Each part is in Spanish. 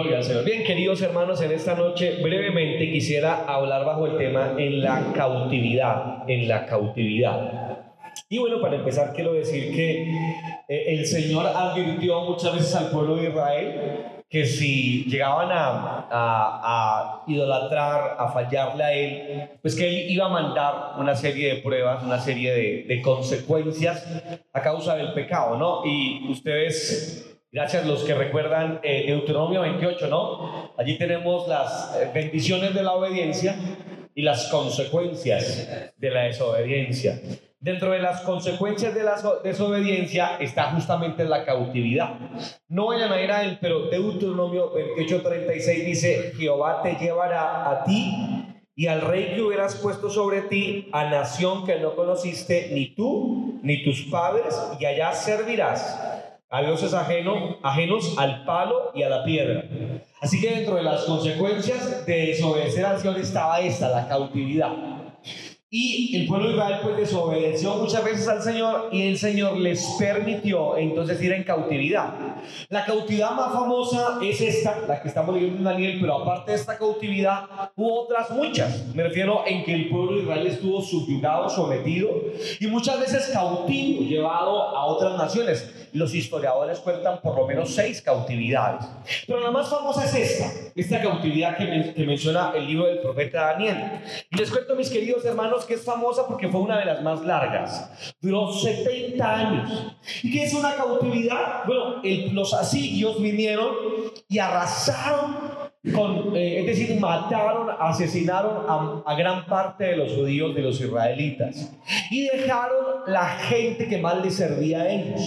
Gloria al Señor. Bien, queridos hermanos, en esta noche brevemente quisiera hablar bajo el tema en la cautividad, en la cautividad. Y bueno, para empezar quiero decir que eh, el Señor advirtió muchas veces al pueblo de Israel que si llegaban a, a, idolatrar, a fallarle a Él, pues que Él iba a mandar una serie de pruebas, una serie de, de consecuencias a causa del pecado, ¿no? Y ustedes Gracias los que recuerdan eh, Deuteronomio 28, ¿no? Allí tenemos las eh, bendiciones de la obediencia y las consecuencias de la desobediencia. Dentro de las consecuencias de la desobediencia está justamente la cautividad. No vayan a ir a él, pero Deuteronomio 28:36 dice, Jehová te llevará a ti y al rey que hubieras puesto sobre ti, a nación que no conociste ni tú ni tus padres, y allá servirás a dioses ajeno, ajenos al palo y a la piedra. Así que dentro de las consecuencias de desobedecer al Señor estaba esta, la cautividad. Y el pueblo de Israel pues desobedeció muchas veces al Señor y el Señor les permitió entonces ir en cautividad. La cautividad más famosa es esta, la que estamos leyendo en Daniel, pero aparte de esta cautividad hubo otras muchas. Me refiero en que el pueblo de Israel estuvo subyugado, sometido y muchas veces cautivo, llevado a otras naciones. Los historiadores cuentan por lo menos seis cautividades. Pero la más famosa es esta, esta cautividad que, menciona el libro del profeta Daniel. Y les cuento, mis queridos hermanos, que es famosa porque fue una de las más largas. Duró 70 años. ¿Y qué es una cautividad? Bueno, los asirios vinieron y arrasaron con, eh, es decir, mataron, asesinaron a, a, gran parte de los judíos, de los israelitas, y dejaron la gente que más les servía a ellos.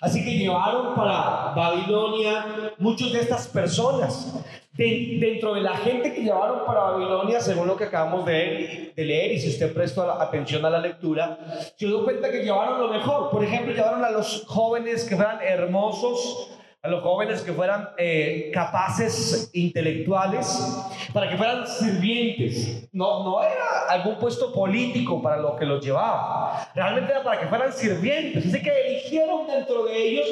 Así que llevaron para Babilonia muchas de estas personas. dentro de la gente que llevaron para Babilonia, según lo que acabamos de, de leer, y si usted prestó atención a la lectura, se dio cuenta que llevaron lo mejor. Por ejemplo, llevaron a los jóvenes que fueran hermosos, a los jóvenes que fueran eh, capaces intelectuales, para que fueran sirvientes. No, no era algún puesto político para lo que los llevaba, realmente era para que fueran sirvientes. Así que eligieron dentro de ellos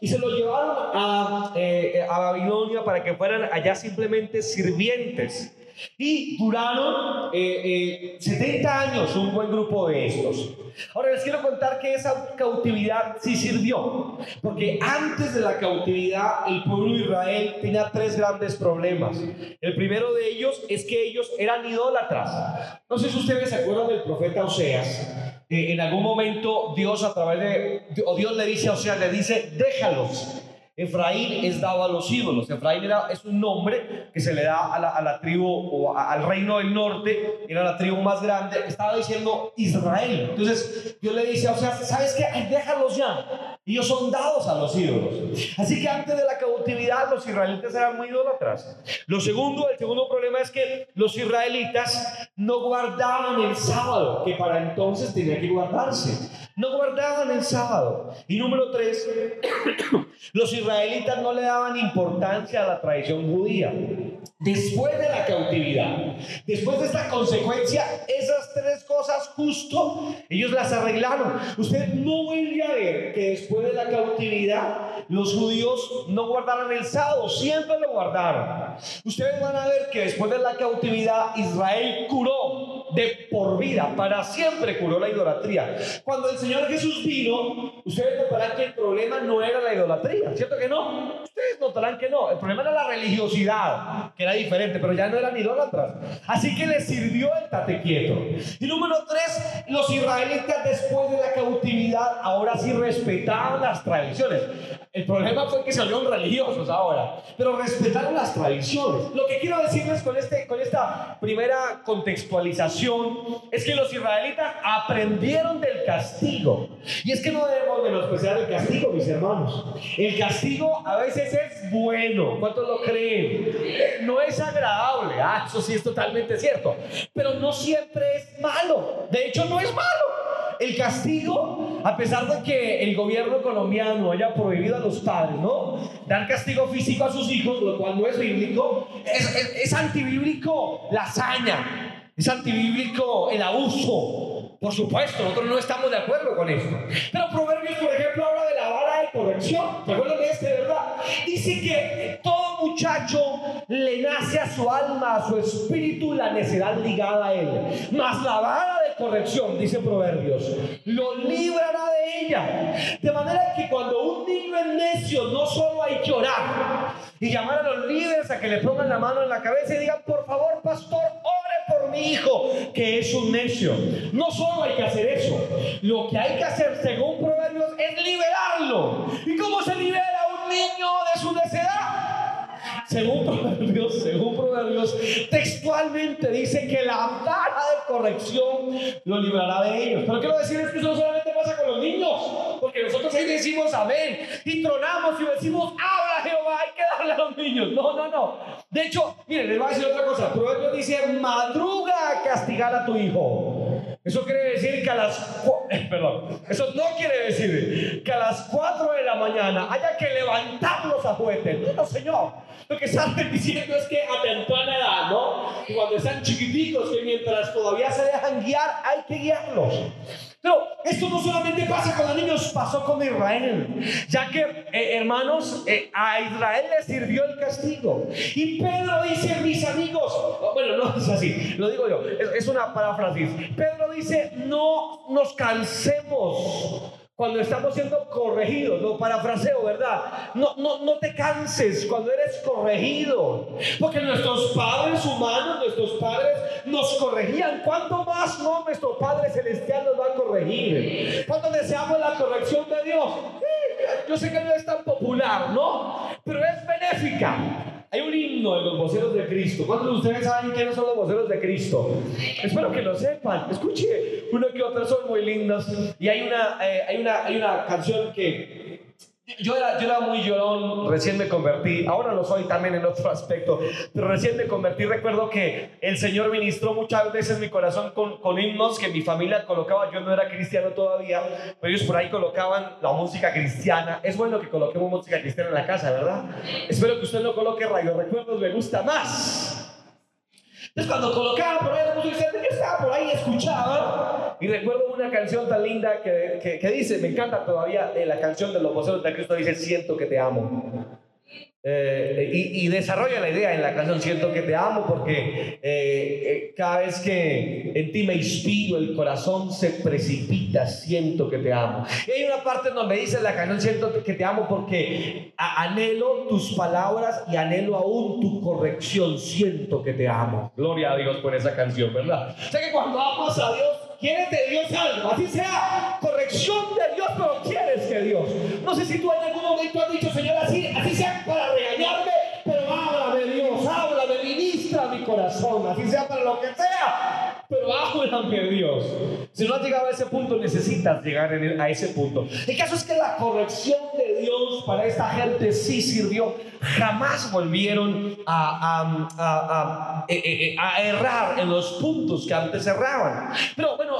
y se los llevaron a, eh, a Babilonia para que fueran allá simplemente sirvientes. Y duraron 70 eh, eh, años un buen grupo de estos. Ahora les quiero contar que esa cautividad sí sirvió, porque antes de la cautividad el pueblo de Israel tenía tres grandes problemas. El primero de ellos es que ellos eran idólatras. No sé si ustedes se acuerdan del profeta Oseas. Eh, en algún momento Dios a través de, o Dios le dice a Oseas, le dice, déjalos Efraín es dado a los ídolos. Efraín era, es un nombre que se le da a la, a la tribu o al reino del norte, era la tribu más grande. Estaba diciendo Israel. Entonces Dios le dice, o sea, ¿sabes qué? Déjalos ya. Ellos son dados a los ídolos. Así que antes de la cautividad los israelitas eran muy idólatras. Lo segundo, el segundo problema es que los israelitas no guardaban el sábado, que para entonces tenía que guardarse. No guardaban el sábado. Y número tres, los israelitas no le daban importancia a la tradición judía. Después de la cautividad, después de esta consecuencia, esas tres cosas justo ellos las arreglaron. Usted no vuelve a ver que después de la cautividad los judíos no guardaron el sábado, siempre lo guardaron. Ustedes van a ver que después de la cautividad Israel curó de por vida, para siempre curó la idolatría. Cuando el Señor Jesús vino, ustedes notarán que el problema no era la idolatría, ¿cierto que no? Ustedes notarán que no, el problema era la religiosidad, que era diferente, pero ya no eran idólatras. Así que les sirvió el tate quieto. Y número tres, los israelitas después de la cautividad ahora sí respetaban las tradiciones. El problema fue que se volvieron religiosos ahora, pero respetaron las tradiciones. Lo que quiero decirles con, este, con esta primera contextualización es que los israelitas aprendieron del castigo. Y es que no debemos menospreciar el castigo, mis hermanos. El castigo a veces es bueno. ¿Cuántos lo creen? No es agradable. Ah, eso sí es totalmente cierto. Pero no siempre es malo. De hecho, no es malo. El castigo, a pesar de que el gobierno colombiano haya prohibido a los padres, ¿no? Dar castigo físico a sus hijos, lo cual no es bíblico, es, antibíblico la hazaña, es antibíblico el abuso. Por supuesto, nosotros no estamos de acuerdo con esto. Pero Proverbios, por ejemplo, habla de la vara de corrección. ¿Se acuerdan de este, verdad? Dice que todo muchacho nace a su alma, a su espíritu, la necedad ligada a él. Mas la vara de corrección, dice Proverbios, lo librará de ella. De manera que cuando un niño es necio, no solo hay que orar y llamar a los líderes a que le pongan la mano en la cabeza y digan, por favor, pastor, ore por mi hijo, que es un necio. No solo hay que hacer eso, lo que hay que hacer, según Proverbios, es liberarlo. ¿Y cómo se libera un niño de su necedad? Según Proverbios, según Proverbios, textualmente dice que la vara de corrección lo librará de ellos. Pero quiero decir es que eso no solamente pasa con los niños, porque nosotros ahí decimos amén y tronamos y decimos habla Jehová, hay que darle a los niños. No, no, no. De hecho, miren, les voy a decir otra cosa. Proverbios dice madruga a castigar a tu hijo. Eso quiere decir que a las perdón, eso no quiere decir que a las 4 de la mañana haya que levantarlos a juguetes. No, no, señor. Lo que están diciendo es que a temprana edad, ¿no? Y cuando están chiquiticos, que mientras todavía se dejan guiar, hay que guiarlos. Pero esto no solamente pasa con los niños, pasó con Israel. Ya que, eh, hermanos, eh, a Israel le sirvió el castigo. Y Pedro dice, mis amigos, bueno, no es así, lo digo yo, es, es una paráfrasis. Pedro dice, no nos cansemos cuando estamos siendo corregidos, lo parafraseo, ¿verdad? No, no, no te canses cuando eres corregido, porque nuestros padres humanos, nuestros padres nos corregían. ¿Cuánto más no nuestro Padre Celestial nos va a corregir? ¿Cuánto deseamos la corrección de Dios? Yo sé que no es tan popular, ¿no? Pero es benéfica. Hay un himno de los voceros de Cristo. ¿Cuántos de ustedes saben quiénes son los voceros de Cristo? Espero que lo sepan. Escuche, una que otra son muy lindas. Y hay una, eh, hay una, hay una canción que yo era, yo era muy llorón, recién me convertí, ahora lo soy también en otro aspecto, pero recién me convertí, recuerdo que el Señor ministró muchas veces mi corazón con, con himnos que mi familia colocaba, yo no era cristiano todavía, pero ellos por ahí colocaban la música cristiana, es bueno que coloquemos música cristiana en la casa, ¿verdad? Espero que usted no coloque radio recuerdos, me gusta más. Entonces cuando colocaban por ahí la música yo estaba por ahí, escuchaba, y recuerdo una canción tan linda que, que, dice, me encanta todavía eh, la canción de los voceros de Cristo, dice, siento que te amo. Eh, y, y, desarrolla la idea en la canción Siento que te amo porque eh, cada vez que en ti me inspiro el corazón se precipita, siento que te amo. Y hay una parte donde dice la canción Siento que te amo porque anhelo tus palabras y anhelo aún tu corrección, siento que te amo. Gloria a Dios por esa canción, ¿verdad? O sea que cuando amas a Dios quieres de Dios algo, así sea corrección de Dios, pero quieres que Dios. No sé si tú en algún momento has dicho, Señor, así, así sea para regañarme, pero habla de Dios, habla de ministra mi corazón, así sea para lo que sea, pero háblame Dios. Si no has llegado a ese punto, necesitas llegar a ese punto. El caso es que la corrección de Dios para esta gente sí sirvió. Jamás volvieron a, a, a, eh, eh, a, errar en los puntos que antes erraban. Pero bueno,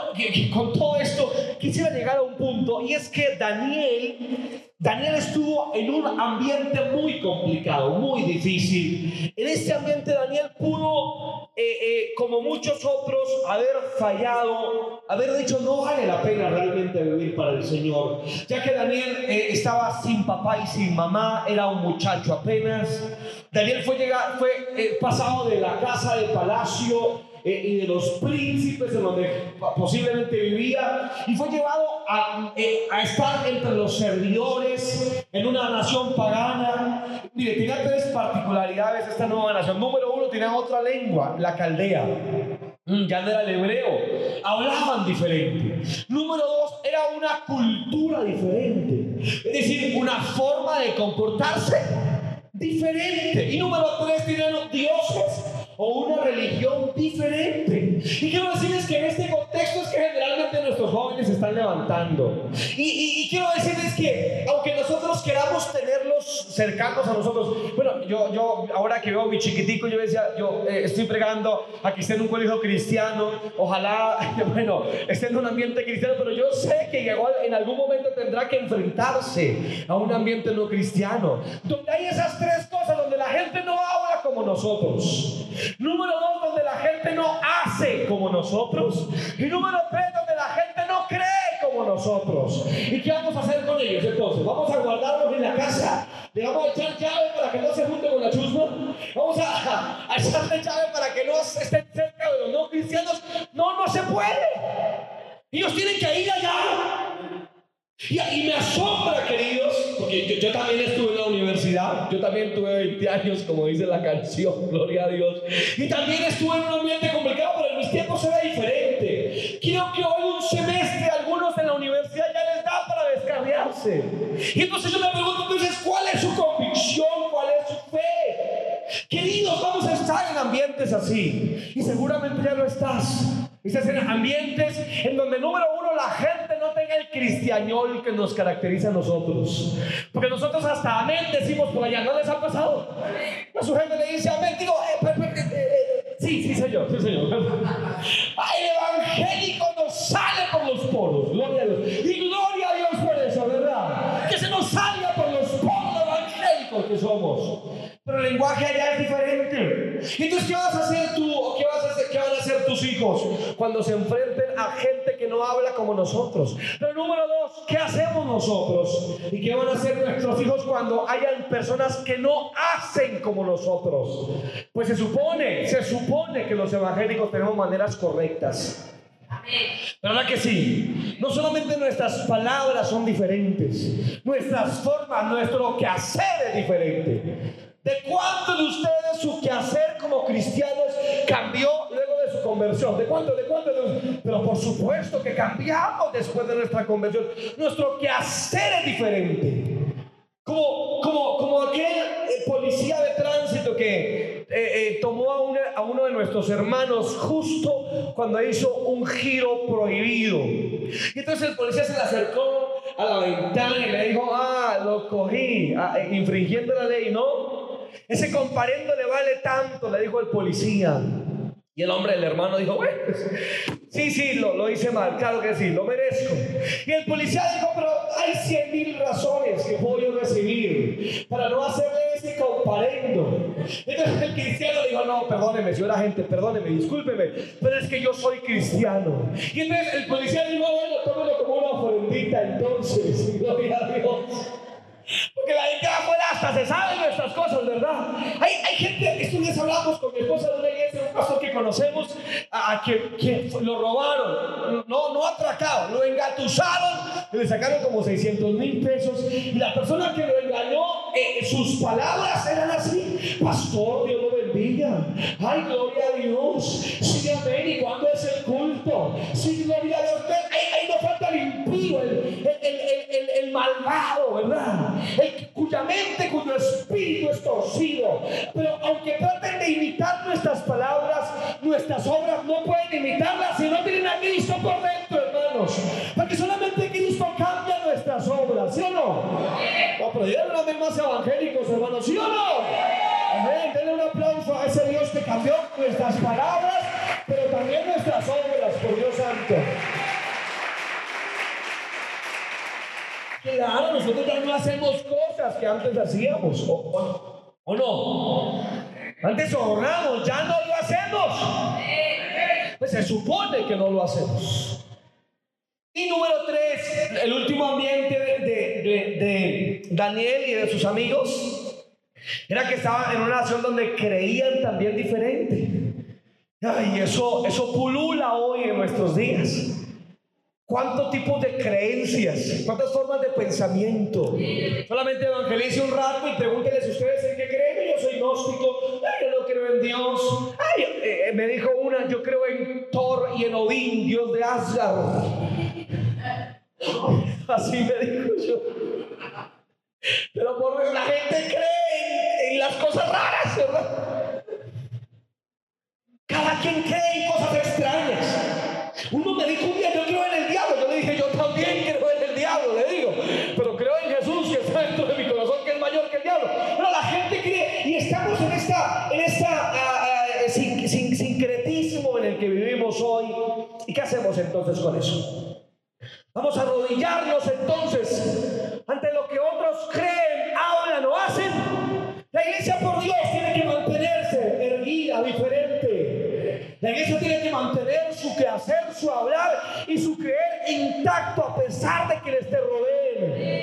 con todo esto quisiera llegar a un punto y es que Daniel Daniel estuvo en un ambiente muy complicado, muy difícil. En este ambiente Daniel pudo, eh, eh, como muchos otros, haber fallado, haber dicho no vale la pena realmente vivir para el Señor, ya que Daniel eh, estaba sin papá y sin mamá, era un muchacho apenas. Daniel fue, llegar, fue pasado de la casa de palacio eh, y de los príncipes en donde posiblemente vivía y fue llevado a, eh, a, estar entre los servidores en una nación pagana. Mire, tenía tres particularidades esta nueva nación. Número uno, tenía otra lengua, la caldea. Mm, ya no era el hebreo, hablaban diferente. Número dos, era una cultura diferente, es decir, una forma de comportarse diferente. Y número tres, tenían dioses o una religión diferente. Y quiero decirles que en este contexto es que generalmente nuestros jóvenes se están levantando. Y, quiero decirles que aunque cercanos a nosotros, bueno, yo, yo ahora que veo a mi chiquitico, yo decía, yo eh, estoy pregando a que en un colegio cristiano, ojalá, bueno, esté en un ambiente cristiano, pero yo sé que en algún momento tendrá que enfrentarse a un ambiente no cristiano, donde hay esas tres cosas, donde la gente no habla como nosotros. Número dos, donde la gente no hace como nosotros. Y número tres, donde la gente no nosotros. ¿Y qué vamos a hacer con ellos entonces? ¿Vamos a guardarlos en la casa? ¿Le vamos a echar llave para que no se junte con la chusma? Vamos a, a echarle llave para que no estén cerca de los no cristianos. No, no se puede. Ellos tienen que ir allá. Y, y me asombra, queridos, porque yo, yo, también estuve en la universidad, yo también tuve 20 años, como dice la canción, gloria a Dios, y también estuve en un ambiente complicado, pero en mis tiempos era diferente. Y entonces yo me pregunto entonces, ¿cuál es su convicción? ¿Cuál es su fe? Queridos, vamos a estar en ambientes así, y seguramente ya lo estás. Estás en ambientes en donde, número uno, la gente no tenga el cristianol que nos caracteriza a nosotros. Porque nosotros hasta amén decimos por allá, ¿no les ha pasado? A su gente le dice amén, digo, eh, eh, eh, sí, sí, señor, sí, señor. Ay, el evangélico nos sale El lenguaje allá es diferente. Entonces, ¿qué vas a hacer tú o qué, vas a hacer, qué van a hacer tus hijos cuando se enfrenten a gente que no habla como nosotros? Pero número dos, ¿qué hacemos nosotros? ¿Y qué van a hacer nuestros hijos cuando hayan personas que no hacen como nosotros? Pues se supone, se supone que los evangélicos tenemos maneras correctas. ¿Verdad que sí? No solamente nuestras palabras son diferentes, nuestras formas, nuestro quehacer es diferente. ¿De cuántos de ustedes su quehacer como cristianos cambió luego de su conversión? ¿De cuánto? ¿De cuánto? Pero por supuesto que cambiamos después de nuestra conversión. Nuestro quehacer es diferente. Como, como, como aquel eh, policía de tránsito que eh, eh, tomó a, una, a, uno de nuestros hermanos justo cuando hizo un giro prohibido. Y entonces el policía se le acercó a la ventana y le dijo, ah, lo cogí, ah, infringiendo la ley, ¿no? Ese comparendo le vale tanto, le dijo el policía. Y el hombre, el hermano, dijo, bueno, sí, sí, lo, lo, hice mal, claro que sí, lo merezco. Y el policía dijo, pero hay cien mil razones que puedo yo recibir para no hacerle ese comparendo. Entonces el cristiano dijo, no, perdóneme, señora gente, perdóneme, discúlpeme, pero es que yo soy cristiano. Y entonces el policía dijo, bueno, tómelo como una ofrendita entonces, gloria a Dios. Porque la gente afuera hasta se sabe nuestras cosas, ¿verdad? Hay, hay gente, estos días hablamos con mi esposa de una iglesia, un pastor que conocemos, a, que, que, lo robaron, no, no atracado, lo engatusaron, le sacaron como 600 mil pesos y la persona que lo engañó, eh, sus palabras eran así, pastor, Dios lo bendiga, ay, gloria a Dios, sí, amén, ¿y cuándo es el culto? Sí, gloria a Dios, malvado, ¿verdad? el, cuya mente, cuyo espíritu es torcido. Pero aunque traten de imitar nuestras palabras, nuestras obras no pueden imitarlas si no tienen a Cristo por dentro, hermanos. Porque solamente Cristo cambia nuestras obras, ¿sí o no? No, pero ya una vez más evangélicos, hermanos, ¿sí o no? Amén. Denle un aplauso a ese Dios que cambió nuestras palabras, pero también nuestras obras, por Dios santo. Claro, nosotros ya no hacemos cosas que antes hacíamos, ¿o, no? Antes ahorramos, ya no lo hacemos. Pues se supone que no lo hacemos. Y número tres, el último ambiente de Daniel y de sus amigos era que estaban en una nación donde creían también diferente. Y eso, eso pulula hoy en nuestros días. ¿Cuántos tipos de creencias? ¿Cuántas formas de pensamiento? Solamente evangelice un rato y pregúnteles ustedes en qué creen. Yo soy gnóstico, yo no creo en Dios. Ay, eh, me dijo una, yo creo en Thor y en Odín, Dios de Asgard. Así me dijo yo. Pero por la gente cree en, en las cosas raras, ¿verdad? Cada quien cree en cosas entonces con eso? Vamos a arrodillarnos entonces ante lo que otros creen, hablan o hacen. La iglesia por Dios tiene que mantenerse erguida, diferente. La iglesia tiene que mantener su quehacer, su hablar y su creer intacto a pesar de que les te rodeen.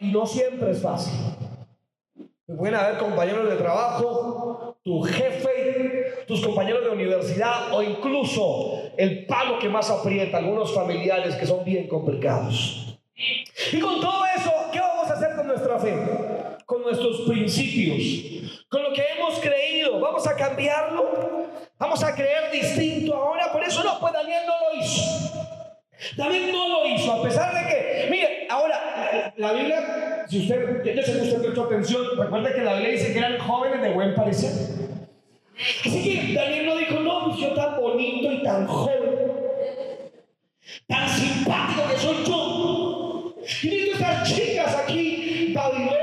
Y no siempre es fácil. Pueden haber compañeros de trabajo, tu jefe, o incluso el palo que más aprieta, algunos familiares que son bien complicados. Y con todo eso, ¿qué vamos a hacer con nuestra fe? Con nuestros principios, con lo que hemos creído. ¿Vamos a cambiarlo? ¿Vamos a creer distinto ahora? Por eso no, pues Daniel no lo hizo. David no lo hizo, a pesar de que, mire, ahora, la Biblia, si usted, yo sé que usted prestó atención, recuerde que la Biblia dice que eran jóvenes de buen parecer. Así que Daniel no dijo, no, pues yo tan bonito y tan joven, tan simpático que soy yo. Y estas chicas aquí, babilonias,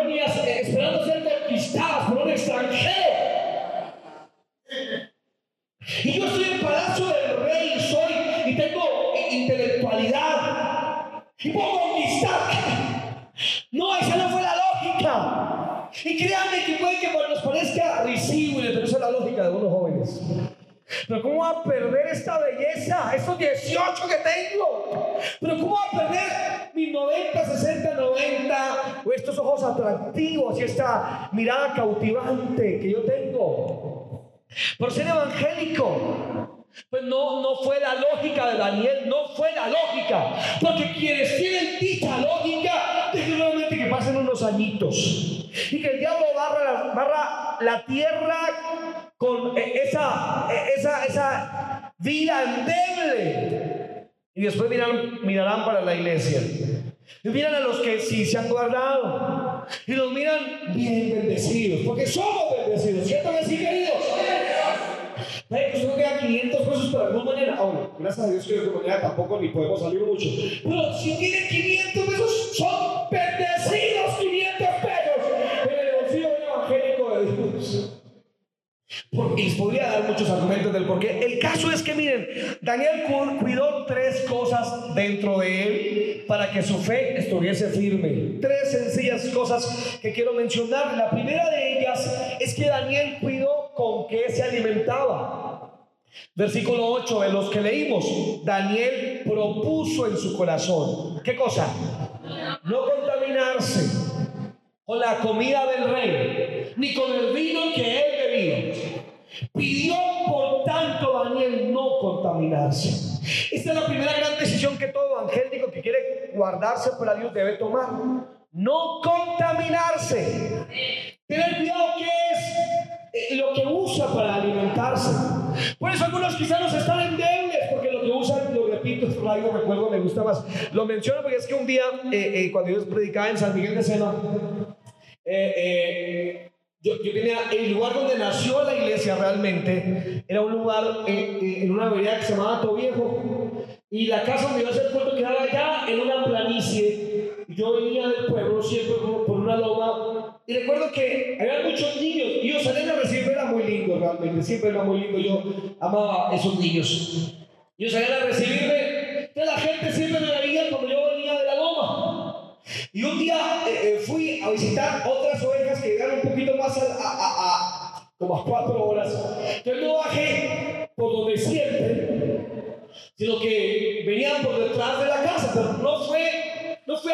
esta mirada cautivante que yo tengo. Por ser evangélico. Pues no, no fue la lógica de Daniel, no fue la lógica. Porque quienes tienen dicha lógica, nuevamente que pasen unos añitos. Y que el diablo barra, barra la tierra con e, esa, e, esa, esa vida endeble. Y después mirarán, mirarán para la iglesia. Y miran a los que sí se han guardado. Y los miran bien bendecidos. Porque somos bendecidos. ¿Cierto que sí, queridos? Pues uno queda 500 pesos para alguna manera. Ahora, gracias a Dios que de manera tampoco ni podemos salir mucho. Pero si tienen 500 pesos, son bendecidos les podría dar muchos argumentos del por qué. El caso es que, miren, Daniel cuidó tres cosas dentro de él para que su fe estuviese firme. Tres sencillas cosas que quiero mencionar. La primera de ellas es que Daniel cuidó con qué se alimentaba. Versículo 8 de los que leímos, Daniel propuso en su corazón, ¿qué cosa? No contaminarse con la comida del rey, ni con el vino que él bebía. Pidió, por tanto, Daniel no contaminarse. Esta es la primera gran decisión que todo evangélico que quiere guardarse para Dios debe tomar. No contaminarse. Tener cuidado que es eh, lo que usa para alimentarse. Por eso algunos quizás están endebles, porque lo que usan, lo repito, es algo recuerdo, me gusta más. Lo menciono porque es que un día, eh, eh, cuando yo predicaba en San Miguel de Sena, yo, yo, tenía el lugar donde nació la iglesia realmente, era un lugar en una avenida que se llamaba Viejo, y la casa donde iba a ser culto quedaba allá en una planicie. Yo venía del pueblo siempre por una loma, y recuerdo que había muchos niños, y yo salía a recibirme, era muy lindo realmente, siempre era muy lindo, yo amaba esos niños. Yo salía a recibirme, que la gente siempre me veía cuando yo venía de la loma. Y un día eh, eh, fui a visitar otras ovejas que llegaron un poquito más a, como a cuatro horas. Yo no bajé por donde siempre, sino que venían por detrás de la casa, pero no fue, no fue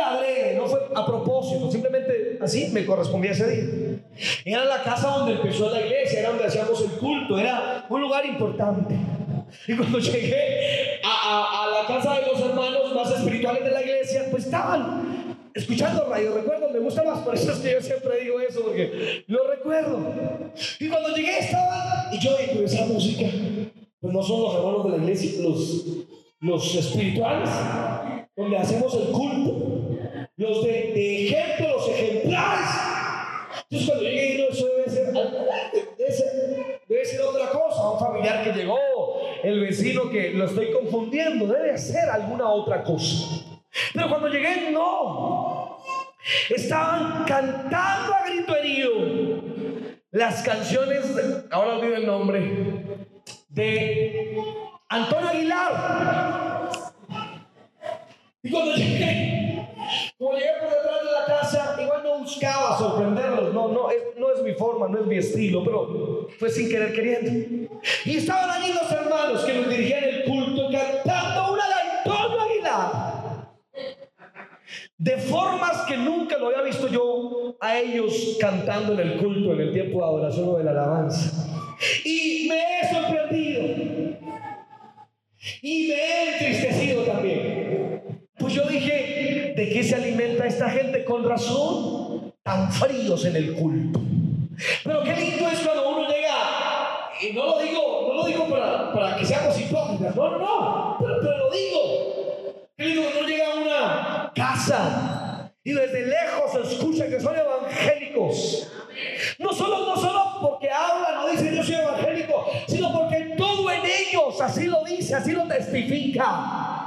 no fue a propósito, simplemente así me correspondía ese día. Era la casa donde empezó la iglesia, era donde hacíamos el culto, era un lugar importante. Y cuando llegué a, a, a la casa de los hermanos más espirituales de la iglesia, pues estaban escuchando radio, recuerdo, me gusta más, por eso es que yo siempre digo eso, porque lo recuerdo. Y cuando llegué estaban, y yo digo, esa música, pues no son los hermanos de la iglesia, los, los espirituales, donde hacemos el culto, los de, de ejemplo, los ejemplares. Entonces cuando llegué, no, eso debe ser, debe ser, debe ser otra cosa, un familiar que llegó, el vecino que lo estoy confundiendo, debe ser alguna otra cosa. Pero cuando llegué, no. Estaban cantando a grito herido las canciones, ahora olvido el nombre, de Antonio Aguilar. Y cuando llegué, como llegué por detrás de la casa, igual no buscaba sorprenderlos, no, no, es, no es mi forma, no es mi estilo, pero fue sin querer queriendo. Y estaban allí los hermanos que nos dirigían el culto cantando una de Aguilar. de formas que nunca lo había visto yo a ellos cantando en el culto, en el tiempo de adoración o de la alabanza. Y me he sorprendido. Y me he entristecido también. Pues yo dije, ¿de qué se alimenta esta gente? Con razón, tan fríos en el culto. Pero qué lindo es cuando uno llega, y no lo digo, no lo digo para, para que seamos hipócritas, no, no, no, pero, lo digo. Qué lindo cuando uno llega a una casa y desde lejos escucha que son evangélicos. No solo, no solo porque hablan o dicen yo soy evangélico, sino porque todo en ellos así lo dice, así lo testifica.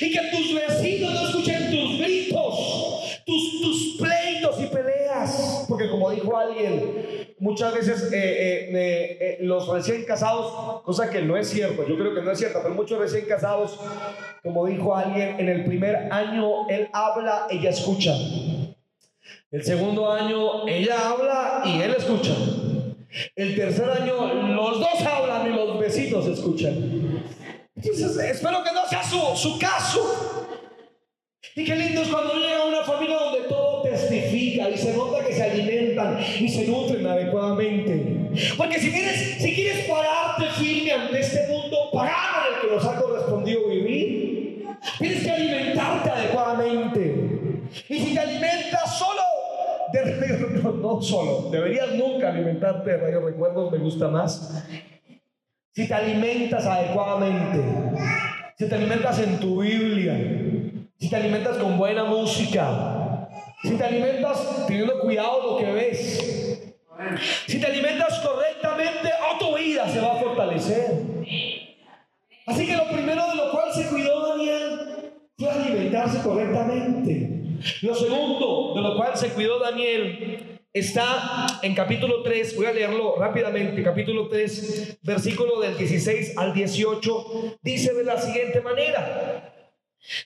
Y que tus vecinos no escuchen tus gritos, tus, tus pleitos y peleas. Porque como dijo alguien, muchas veces eh, eh, eh, los recién casados, cosa que no es cierto, yo creo que no es cierto, pero muchos recién casados, como dijo alguien, en el primer año él habla, ella escucha. El segundo año ella habla y él escucha. El tercer año los dos hablan y los vecinos escuchan. Espero que no sea su, su caso. Y qué lindo es cuando llega una familia donde todo testifica y se nota que se alimentan y se nutren adecuadamente. Porque si quieres, si quieres pararte firme ante este mundo pagano en el que nos ha correspondido vivir, tienes que alimentarte adecuadamente. Y si te alimentas solo de no, no solo, deberías nunca alimentarte de radio recuerdos, me gusta más. Si te alimentas adecuadamente, si te alimentas en tu Biblia, si te alimentas con buena música, si te alimentas teniendo cuidado lo que ves, si te alimentas correctamente, oh, tu vida se va a fortalecer. Así que lo primero de lo cual se cuidó Daniel fue alimentarse correctamente. Lo segundo de lo cual se cuidó Daniel está en capítulo 3, voy a leerlo rápidamente, capítulo 3, versículo del 16 al 18, dice de la siguiente manera.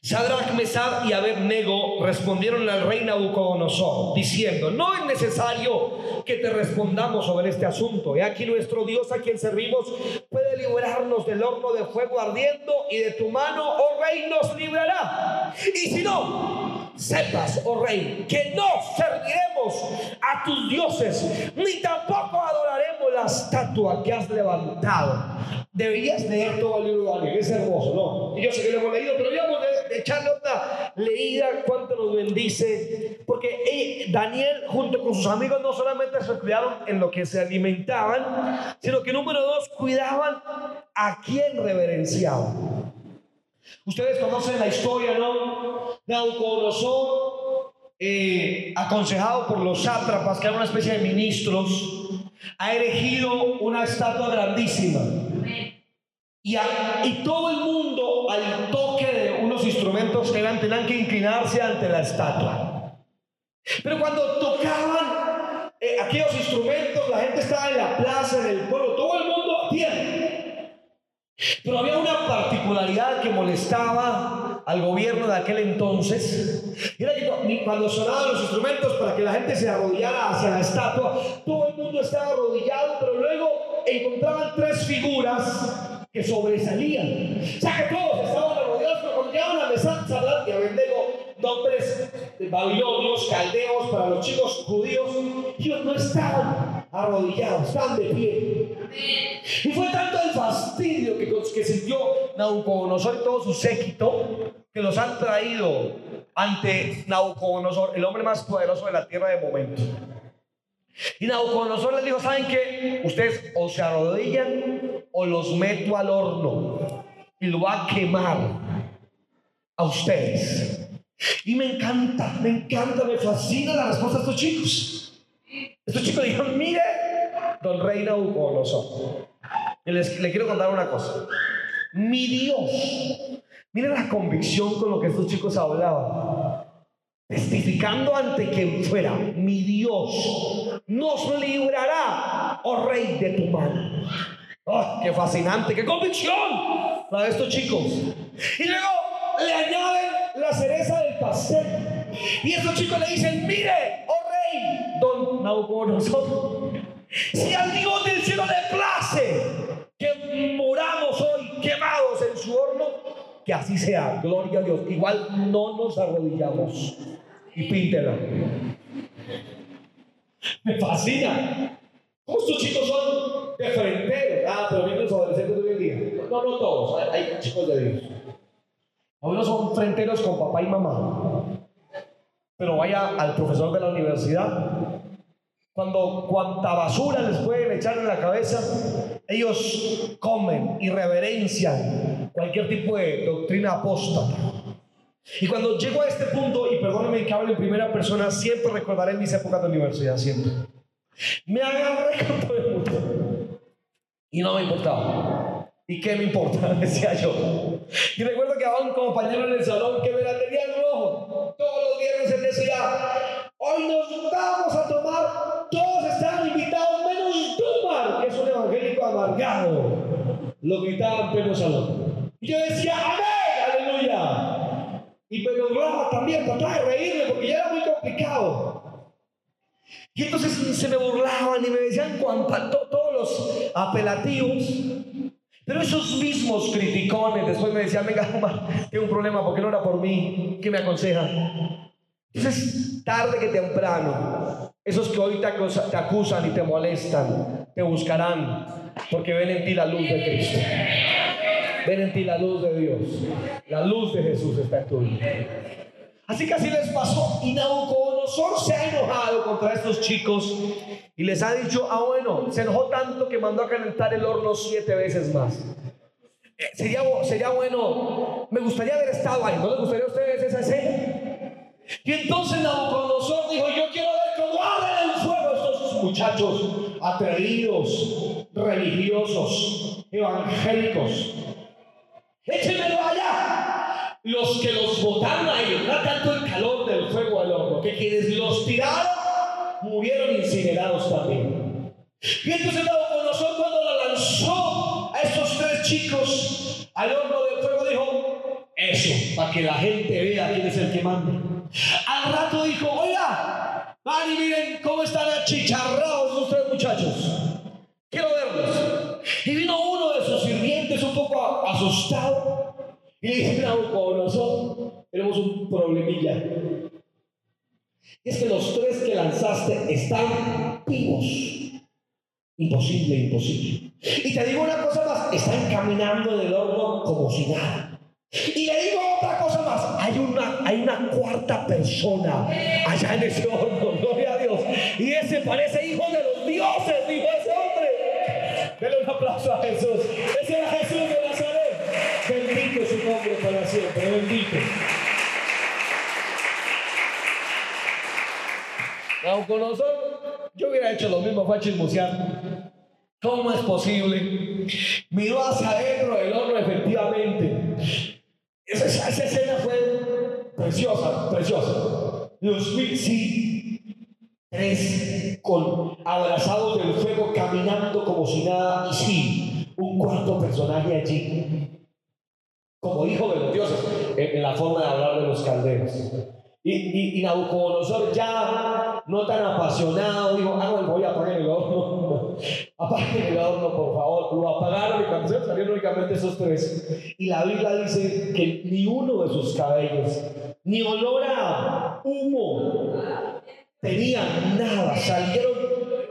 Sadrach, Mesad y Abednego respondieron al rey Nabucodonosor, diciendo, no es necesario que te respondamos sobre este asunto. He aquí nuestro Dios a quien servimos puede librarnos del horno de fuego ardiendo y de tu mano, oh rey, nos librará. Y si no, sepas, oh rey, que no serviremos a tus dioses, ni tampoco adoraremos la estatua que has levantado. Deberías leer todo el libro de Daniel, es hermoso, ¿no? Y yo sé que lo hemos leído, pero digamos de, de echarle otra leída, cuánto nos bendice, porque eh, Daniel junto con sus amigos no solamente se cuidaron en lo que se alimentaban, sino que número dos, cuidaban a quien reverenciaban. Ustedes conocen la historia, ¿no? Nabucodonosor, eh, aconsejado por los sátrapas, que eran una especie de ministros, ha erigido una estatua grandísima. Y, y todo el mundo, al toque de unos instrumentos tenían que inclinarse ante la estatua. Pero cuando tocaban eh, aquellos instrumentos, la gente estaba en la plaza, en el pueblo, todo el mundo a. Pero había una particularidad que molestaba al gobierno de aquel entonces. Era cuando sonaban los instrumentos para que la gente se arrodillara hacia la estatua, todo el mundo estaba arrodillado, pero luego encontraban tres figuras que sobresalían. O sea que todos estaban arrodillados, pero cuando llegaban a Sadrach y Abednego, nombres de babilonios, caldeos, para los chicos judíos, ellos no estaban arrodillados, estaban de pie. Y fue tanto el fastidio que, que sintió Nabucodonosor y todo su séquito que los han traído ante Nabucodonosor, el hombre más poderoso de la tierra de momento. Y Nabucodonosor les dijo, ¿saben qué? Ustedes o se arrodillan o los meto al horno y lo va a quemar a ustedes. Y me encanta, me encanta, me fascina la respuesta de estos chicos. Estos chicos dijeron, mire, don rey Nabucodonosor, y les, le quiero contar una cosa. Mi Dios, mire la convicción con lo que estos chicos hablaban testificando ante quien fuera, mi Dios nos librará, oh rey, de tu mano. ¡Oh, qué fascinante, qué convicción la de estos chicos! Y luego le añaden la cereza del pastel. Y estos chicos le dicen, mire, don Nabucodonosor, si al Dios del cielo le place que moramos hoy quemados en su horno, que así sea, gloria a Dios. Igual no nos arrodillamos. Y píntela. Me fascina. Estos chicos son de fronteros. Ah, pero miren los adolescentes de hoy en. No, no todos, hay, chicos de Dios. Algunos son fronteros con papá y mamá. Pero vaya al profesor de la universidad. Cuando cuanta basura les pueden echar en la cabeza, ellos comen y reverencian cualquier tipo de doctrina apóstata. Y cuando llego a este punto, y perdónenme que hable en primera persona, siempre recordaré mis épocas de universidad, siempre. Me agarré con todo el mundo. Y no me importaba. ¿Y qué me importa? Decía yo. Y recuerdo que había un compañero en el salón que me la tenía en rojo. Todos los viernes él decía, hoy nos vamos amargado. Lo gritaba en pleno salón. Y yo decía, amén, aleluya. Y me lograba también tratar de reírme porque ya era muy complicado. Y entonces se me burlaban y me decían cuanta, todos los apelativos. Pero esos mismos criticones después me decían, venga, tengo un problema porque no era por mí. ¿Qué me aconsejan? Entonces, tarde que temprano, esos que hoy te acusan y te molestan, te buscarán porque ven en ti la luz de Cristo. Ven en ti la luz de Dios. La luz de Jesús está en. Así que así les pasó. Y Nabucodonosor se ha enojado contra estos chicos y les ha dicho, ah bueno, se enojó tanto que mandó a calentar el horno siete veces más. Eh, sería, sería bueno, me gustaría haber estado ahí, ¿no les gustaría a ustedes esa escena? Y entonces Nabucodonosor dijo, yo muchachos atrevidos, religiosos, evangélicos. Échenmelo allá. Los que los botaron a ellos, no tanto el calor del fuego del horno, que quienes los tiraron murieron incinerados también. Y entonces Nabucodonosor cuando la lanzó a estos tres chicos al horno del fuego dijo, eso, para que la gente vea quién es el que manda. Al rato dijo, oiga, miren cómo están achicharrados los tres muchachos. Quiero verlos. Y vino uno de sus sirvientes un poco asustado y le dice, Nabucodonosor, tenemos un problemilla. Es que los tres que lanzaste están vivos. Imposible, imposible. Y te digo una cosa más, están caminando en el horno como si nada. Y le hay una, hay una cuarta persona allá en ese horno, gloria a Dios. Y ese parece hijo de los dioses, dijo ese hombre. Denle un aplauso a Jesús. Ese era Jesús de Nazaret. Bendito su nombre para siempre, bendito. Nabucodonosor, yo hubiera hecho lo mismo, fue a chismosear. ¿Cómo es posible? Miró hacia adentro del horno, efectivamente. Esa, esa escena fue preciosa, preciosa. Los sí, tres con abrazados del fuego, caminando como si nada, y sí, un cuarto personaje allí, como hijo de los dioses, en, en la forma de hablar de los caldeos. Y, y, y Nabucodonosor ya no tan apasionado, dijo, ah, bueno, voy a apagar el horno. Apaguen el horno, por favor. Lo apagaron y cuando se salieron únicamente esos tres. Y la Biblia dice que ni uno de sus cabellos, ni olor a humo, tenían nada. Salieron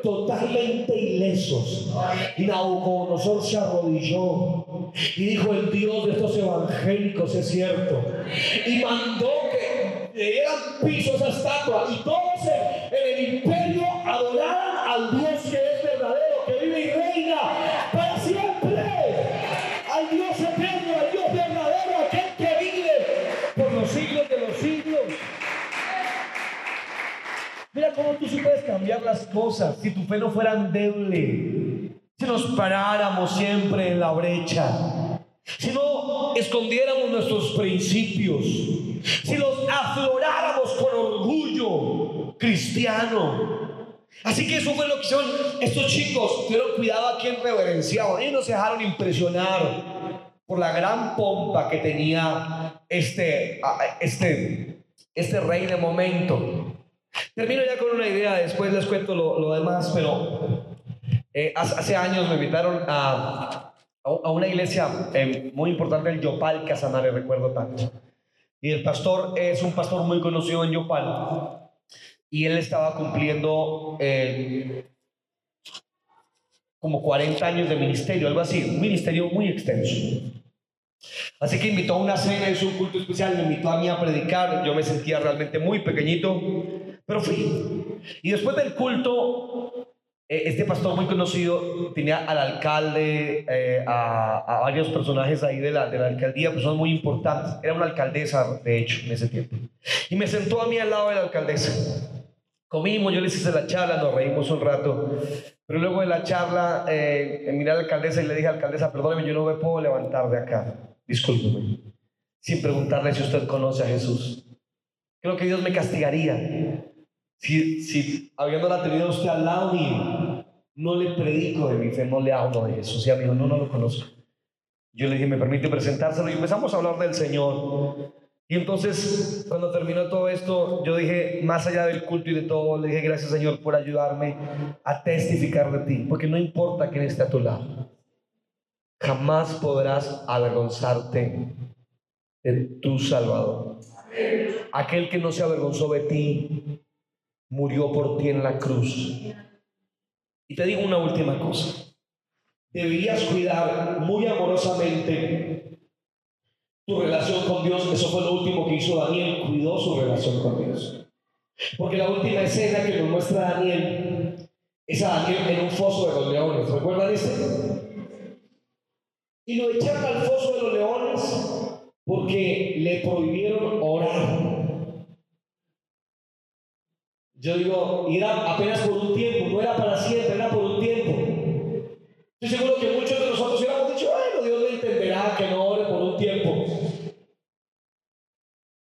totalmente ilesos. Y Nabucodonosor se arrodilló y dijo, el Dios de estos evangélicos es cierto. Y mandó que le dieran piso a esa estatua y todos en, el imperio adoraran cómo tú sí puedes cambiar las cosas si tu fe no fuera endeble. Si nos paráramos siempre en la brecha. Si no escondiéramos nuestros principios. Si los afloráramos con orgullo cristiano. Así que eso fue lo que hicieron estos chicos. Tuvieron cuidado a quien reverenciaban. Ellos no se dejaron impresionar por la gran pompa que tenía este, este, este rey de momento. Termino ya con una idea, después les cuento lo, lo demás, pero eh, hace años me invitaron a, a una iglesia eh, muy importante en Yopal, Casanare, recuerdo tanto. Y el pastor es un pastor muy conocido en Yopal. Y él estaba cumpliendo eh, como 40 años de ministerio, algo así, un ministerio muy extenso. Así que invitó a una cena, es un culto especial, me invitó a mí a predicar, yo me sentía realmente muy pequeñito, pero fui. Y después del culto, eh, este pastor muy conocido tenía al alcalde, eh, a, varios personajes ahí de la, de la alcaldía, personas muy importantes. Era una alcaldesa, de hecho, en ese tiempo. Y me sentó a mí al lado de la alcaldesa. Comimos, yo les hice la charla, nos reímos un rato. Pero luego de la charla, eh, miré a la alcaldesa y le dije, alcaldesa, perdóneme, yo no me puedo levantar de acá. Discúlpeme. Sin preguntarle si usted conoce a Jesús. Creo que Dios me castigaría si, si habiéndola tenido usted al lado mío, no le predico de mi fe, no le hablo de Jesús. Y amigo, no, no lo conozco. Yo le dije, ¿me permite presentárselo? Y empezamos a hablar del Señor. Y entonces, cuando terminó todo esto, yo dije, más allá del culto y de todo, le dije, gracias Señor por ayudarme a testificar de ti, porque no importa quién esté a tu lado, jamás podrás avergonzarte de tu Salvador. Aquel que no se avergonzó de ti, murió por ti en la cruz. Y te digo una última cosa. Deberías cuidar muy amorosamente tu relación con Dios. Eso fue lo último que hizo Daniel, cuidó su relación con Dios. Porque la última escena que nos muestra Daniel es a Daniel en un foso de los leones. ¿Recuerdan ese? Y lo echaron al foso de los leones porque le prohibieron orar. Yo digo, era apenas por un tiempo, no era para siempre, era por un tiempo. Estoy seguro que muchos de nosotros hubiéramos dicho, bueno, Dios le entenderá que no ore por un tiempo.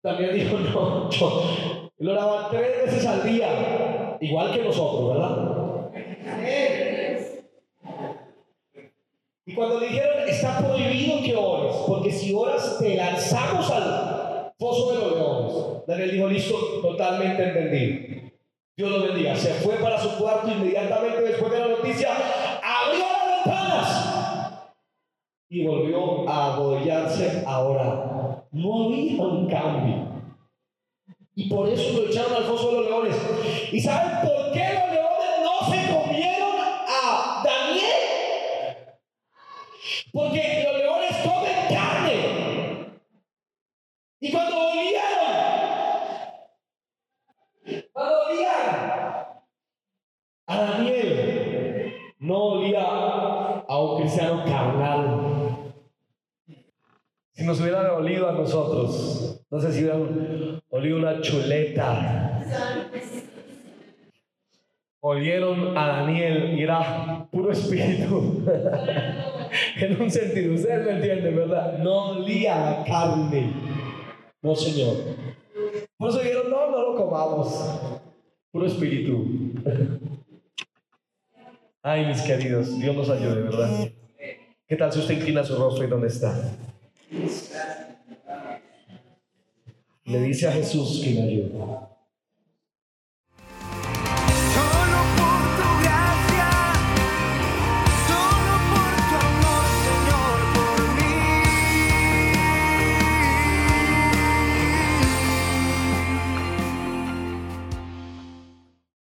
También dijo, no, yo lo oraba tres veces al día, igual que nosotros, ¿verdad? Y cuando le dijeron, está prohibido que ores, porque si oras te lanzamos al foso de los leones. Daniel dijo, listo, totalmente entendido. Dios lo bendiga. Se fue para su cuarto inmediatamente después de la noticia, abrió las ventanas y volvió a abollarse ahora. No había un cambio. Y por eso lo echaron al foso de los leones. ¿Y saben por qué los leones no se cristiano carnal. Si nos hubiera olido a nosotros, no sé si hubieran olido una chuleta. Olieron a Daniel y era puro espíritu. en un sentido, ustedes me entienden, ¿verdad? No olía a carne. No, Señor. Por eso dijeron, no, no lo comamos. Puro espíritu. Ay, mis queridos, Dios nos ayude, ¿verdad? ¿Qué tal si usted inclina su rostro y dónde está? Le dice a Jesús que le ayude.